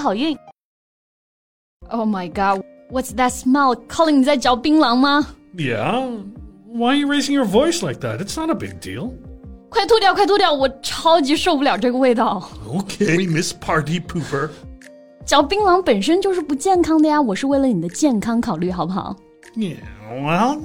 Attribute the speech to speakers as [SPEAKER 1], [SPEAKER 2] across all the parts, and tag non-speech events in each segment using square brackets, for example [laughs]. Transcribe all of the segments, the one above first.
[SPEAKER 1] 好运！Oh my god, what's that smell? Colin，你在嚼槟榔吗？
[SPEAKER 2] Yeah. Why are you raising your voice like that? It's not a big deal.
[SPEAKER 1] 快吐掉，快吐掉！我超级受不了这个味道。
[SPEAKER 2] Okay, Miss Party Pooper.
[SPEAKER 1] 嚼槟榔本身就是不健康的呀，我是为了你的健康考虑，好不好？
[SPEAKER 2] Yeah, well,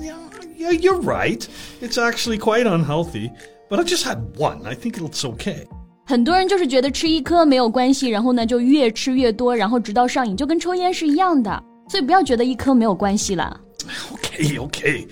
[SPEAKER 2] yeah, you're right. It's actually quite unhealthy, but I just had one. I think it's okay.
[SPEAKER 1] 很多人就是觉得吃一颗没有关系，然后呢就越吃越多，然后直到上瘾，就跟抽烟是一样的。所以不要觉得一颗没有关系了。[laughs]
[SPEAKER 2] Okay, okay.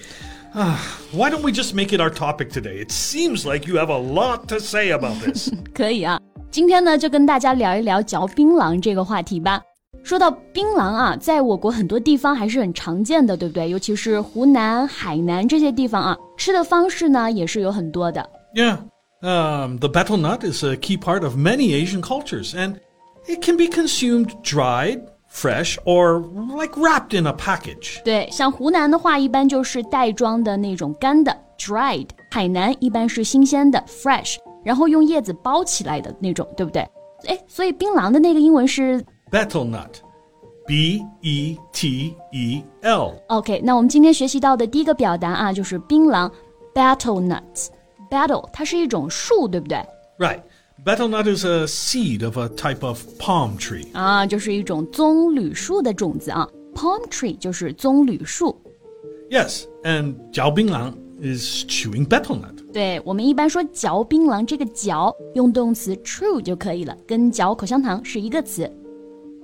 [SPEAKER 2] Why don't we just make it our topic today? It seems like you have a lot to say about this. [laughs]
[SPEAKER 1] 可以啊，今天呢就跟大家聊一聊嚼槟榔这个话题吧。说到槟榔啊，在我国很多地方还是很常见的，对不对？尤其是湖南、海南这些地方啊，吃的方式呢也是有很多的。
[SPEAKER 2] Yeah, um, the betel nut is a key part of many Asian cultures, and it can be consumed dried fresh or like wrapped in a package.
[SPEAKER 1] 对，像湖南的话，一般就是袋装的那种干的 dried；海南一般是新鲜的 fresh，然后用叶子包起来的那种，对不对？哎，所以槟榔的那个英文是
[SPEAKER 2] betel nut。B E T E
[SPEAKER 1] L。OK，那我们今天学习到的第一个表达啊，就是槟榔 betel nuts。 Betel 它是一种树，对不对？
[SPEAKER 2] Right. Betel nut is a seed of a type of palm tree.
[SPEAKER 1] 啊，就是一种棕榈树的种子啊。Palm tree 就是棕榈树。
[SPEAKER 2] Yes, and 嚼槟榔 is chewing betel nut.
[SPEAKER 1] 对，我们一般说嚼槟榔，这个嚼用动词 chew 就可以了，跟嚼口香糖是一个词。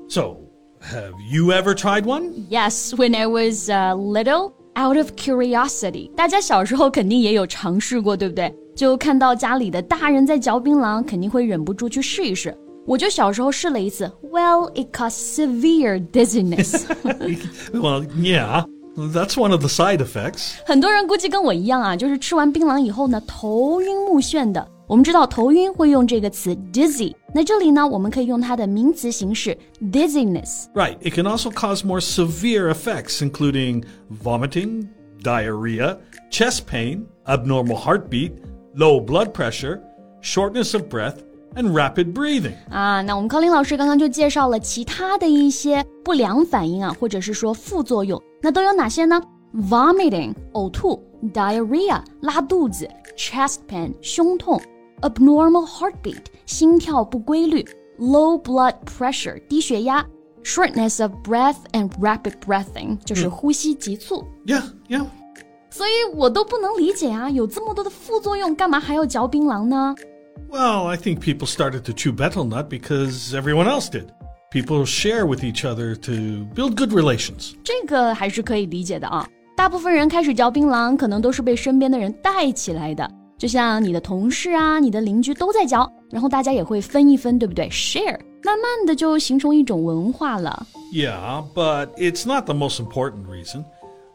[SPEAKER 2] So, have you ever tried one?
[SPEAKER 1] Yes, when I was uh, little, out of curiosity. 大家小时候肯定也有尝试过，对不对？就看到家里的大人在嚼槟榔，肯定会忍不住去试一试。我就小时候试了一次，Well, it caused severe dizziness. [laughs] [laughs]
[SPEAKER 2] well, yeah. That's one of the side effects.
[SPEAKER 1] 很多人估计跟我一样啊，就是吃完槟榔以后呢，头晕目眩的。 我们知道头晕会用这个词 dizzy，那这里呢，我们可以用它的名词形式
[SPEAKER 2] dizziness。Right. It can also cause more severe effects, including vomiting, diarrhea, chest pain, abnormal heartbeat low blood pressure, shortness of breath, and rapid breathing.
[SPEAKER 1] 啊，那我们高林老师刚刚就介绍了其他的一些不良反应啊，或者是说副作用，那都有哪些呢？Vomiting 呕吐，diarrhea 拉肚子，chest pain 胸痛 ，abnormal heartbeat 心跳不规律，low blood pressure 低血压，shortness of breath and rapid breathing 就是呼吸急促。
[SPEAKER 2] Yeah, yeah.
[SPEAKER 1] 所以我都不能理解啊，有这么多的副作用，干嘛还要嚼槟榔呢？
[SPEAKER 2] Well, I think people started to chew betel nut because everyone else did. People share with each other to build good relations.
[SPEAKER 1] 这个还是可以理解的啊。大部分人开始嚼槟榔，可能都是被身边的人带起来的。 就像你的同事啊，你的邻居都在嚼，然后大家也会分一分，对不对？Share，慢慢的就形成一种文化了。
[SPEAKER 2] Yeah, but it's not the most important reason.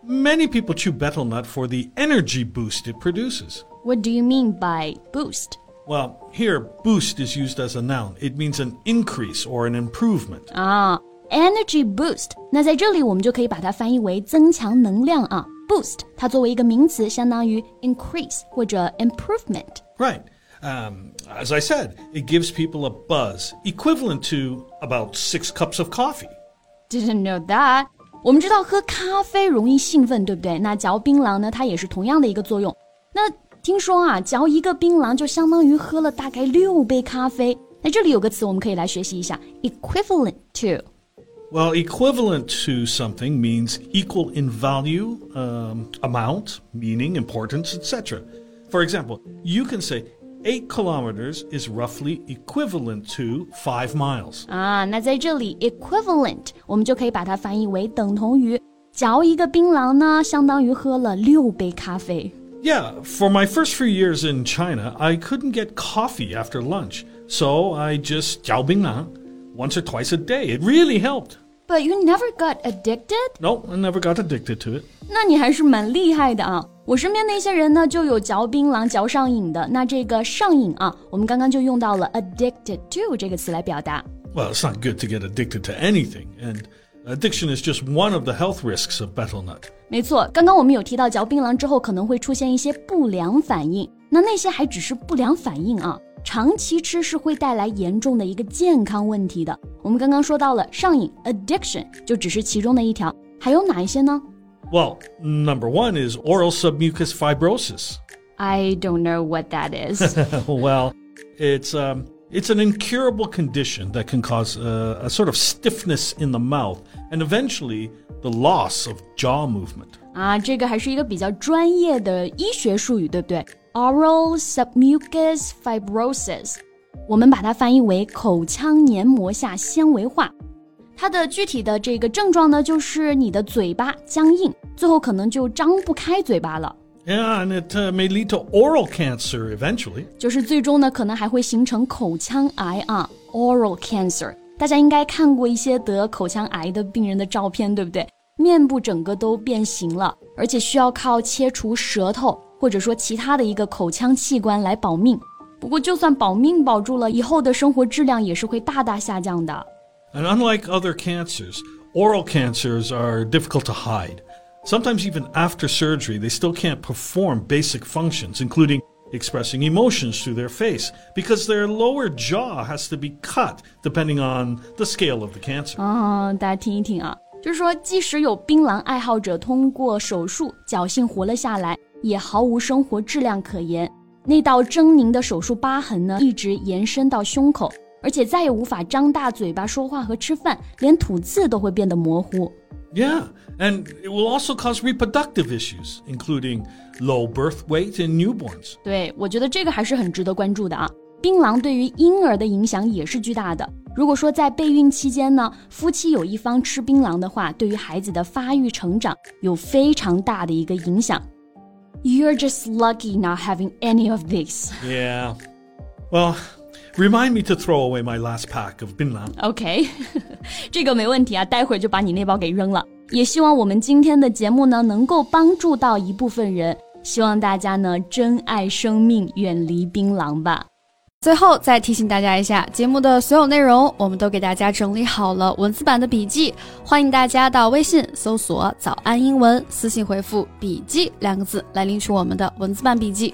[SPEAKER 2] Many people chew betel nut for the energy boost it produces.
[SPEAKER 1] What do you mean by boost?
[SPEAKER 2] Well, here, boost is used as a noun. It means an increase or an improvement.
[SPEAKER 1] 啊 ，energy boost。那在这里我们就可以把它翻译为增强能量啊。Boost 它作为一个名词，相当于 increase 或者
[SPEAKER 2] improvement。Right. Um, as I said, it gives people a buzz equivalent to about six cups of coffee.
[SPEAKER 1] Didn't know that. 我们知道喝咖啡容易兴奋，对不对？那嚼槟榔呢？它也是同样的一个作用。那听说啊，嚼一个槟榔就相当于喝了大概六杯咖啡。那这里有个词我们可以来学习一下，equivalent to。
[SPEAKER 2] Well, equivalent to something means equal in value, um, amount, meaning, importance, etc. For example, you can say 8 kilometers is roughly equivalent to 5 miles.
[SPEAKER 1] 啊，那在这里 equivalent 我们就可以把它翻译为等同于。嚼一个槟榔呢，相当于喝了六杯咖啡。
[SPEAKER 2] Yeah, for my first few years in China, I couldn't get coffee after lunch, so I just 嚼槟榔 once or twice a day. It really helped.
[SPEAKER 1] But you never got addicted?
[SPEAKER 2] No, I never got addicted to it.
[SPEAKER 1] 那你还是蛮厉害的啊！我身边那些人呢，就有嚼槟榔嚼上瘾的。那这个上瘾啊，我们刚刚就用到了 addicted to 这个词来表达。
[SPEAKER 2] Well, it's not good to get addicted to anything, and addiction is just one of the health risks of betel nut.
[SPEAKER 1] 没错，刚刚我们有提到嚼槟榔之后可能会出现一些不良反应，那那些还只是不良反应啊。 长期吃是会带来严重的一个健康问题的。我们刚刚说到了上瘾 addiction，就只是其中的一条，还有哪一些呢？
[SPEAKER 2] Well, number one is oral submucous fibrosis.
[SPEAKER 1] I don't know what that is. [laughs]
[SPEAKER 2] well, it's um, it's an incurable condition that can cause a, a sort of stiffness in the mouth and eventually the loss of jaw movement.
[SPEAKER 1] 啊，这个还是一个比较专业的医学术语，对不对 ？Oral submucous fibrosis，我们把它翻译为口腔黏膜下纤维化。它的具体的这个症状呢，就是你的嘴巴僵硬，最后可能就张不开嘴巴了。
[SPEAKER 2] Yeah, and it uh, may lead to oral cancer eventually.
[SPEAKER 1] 就是最终呢，可能还会形成口腔癌啊，oral cancer。大家应该看过一些得口腔癌的病人的照片，对不对？面部整个都变形了，而且需要靠切除舌头。或者说其他的一个口腔器官来保命。不过，就算保命保住了，以后的生活质量也是会大大下降的。
[SPEAKER 2] And unlike other cancers, oral cancers are difficult to hide. Sometimes, even after surgery, they still can't perform basic functions, including expressing emotions through their face, because their lower jaw has to be cut depending on the scale of the cancer.
[SPEAKER 1] 啊，大家听一听啊，就是说，即使有槟榔爱好者通过手术侥幸活了下来。也毫无生活质量可言。那道狰狞的手术疤痕呢，一直延伸到胸口，而且再也无法张大嘴巴说话和吃饭，连吐字都会变得模糊。
[SPEAKER 2] Yeah, and it will also cause reproductive issues, including low birth weight in newborns.
[SPEAKER 1] 对，我觉得这个还是很值得关注的啊。槟榔对于婴儿的影响也是巨大的。如果说在备孕期间呢，夫妻有一方吃槟榔的话，对于孩子的发育成长有非常大的一个影响。You're just lucky not having any of these.
[SPEAKER 2] Yeah. Well, remind me to throw away my last pack of binlan.
[SPEAKER 1] OK，[laughs] 这个没问题啊，待会儿就把你那包给扔了。也希望我们今天的节目呢，能够帮助到一部分人。希望大家呢，珍爱生命，远离槟榔吧。
[SPEAKER 3] 最后再提醒大家一下，节目的所有内容我们都给大家整理好了文字版的笔记，欢迎大家到微信搜索“早安英文”，私信回复“笔记”两个字来领取我们的文字版笔记。